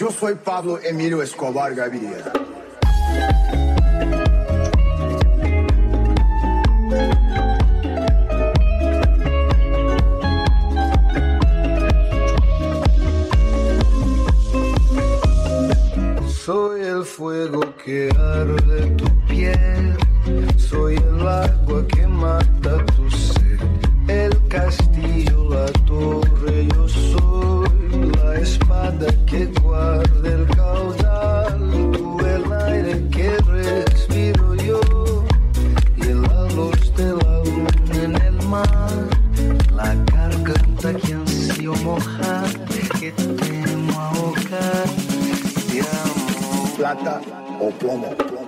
Eu sou Pablo Emílio Escobar Gaviria. Soy el fuego que arde tu piel, soy el agua que mata. plata o plomo.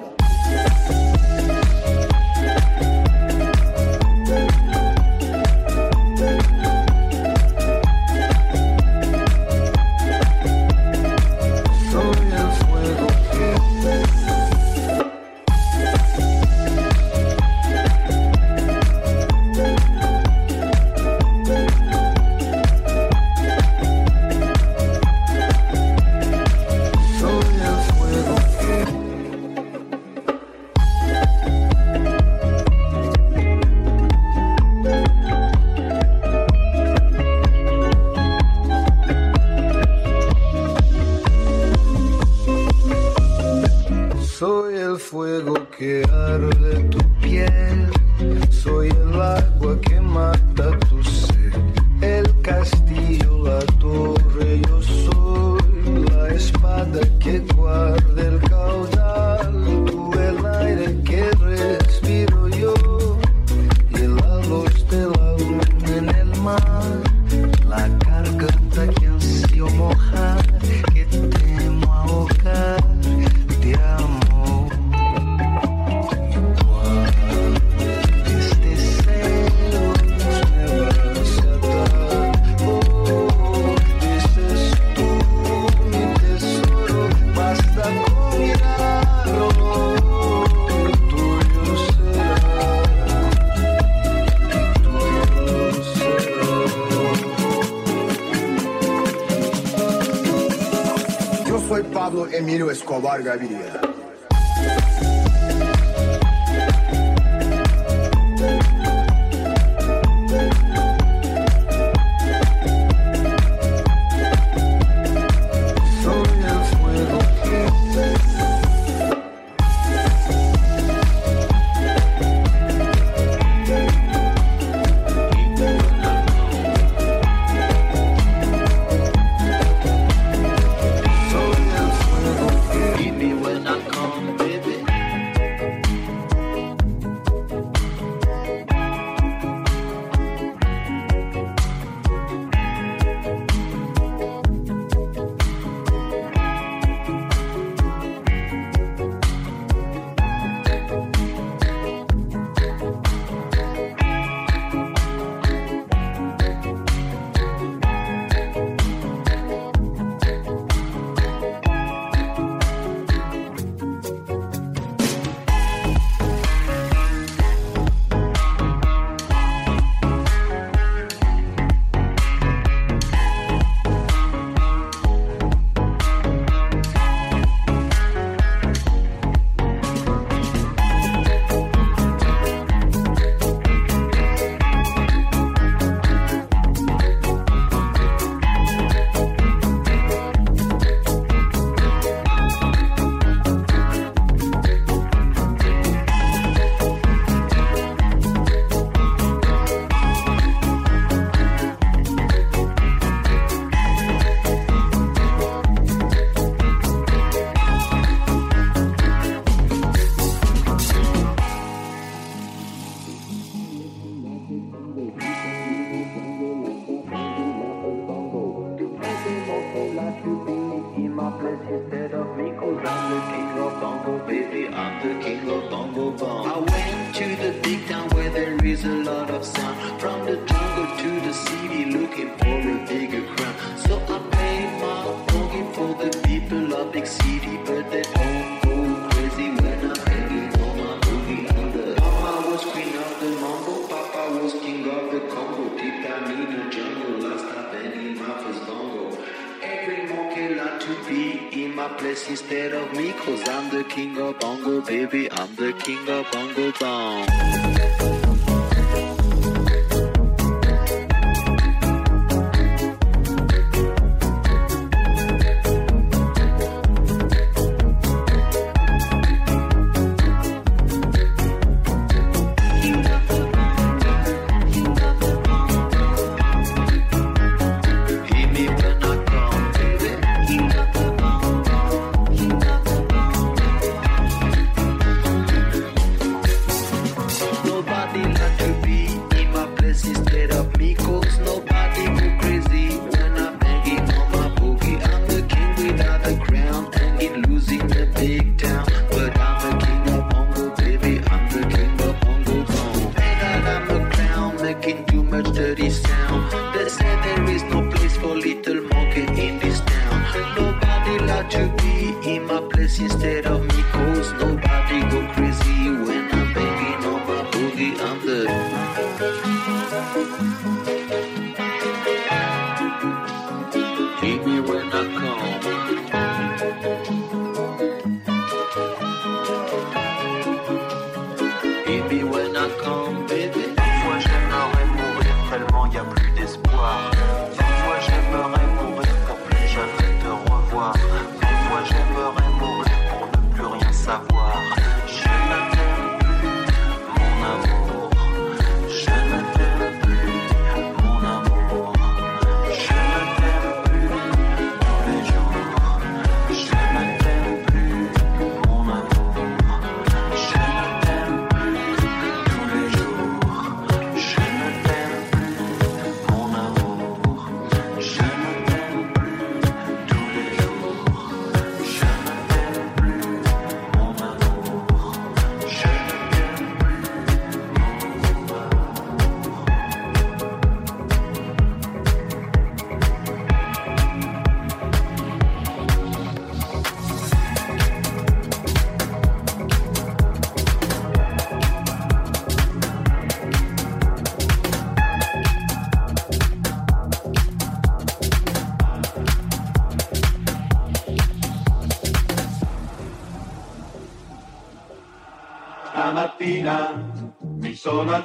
my Varga Vilya. To you be in my place instead of me Cause I'm the king of bongo, baby, I'm the king of bongo bong I went to the big town where there is a lot of sun From the jungle to the city looking for place instead of me, cause I'm the king of bongo, baby, I'm the king of bongo bong. big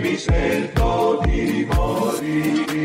mi sento di morire.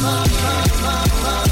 my, my, my, my.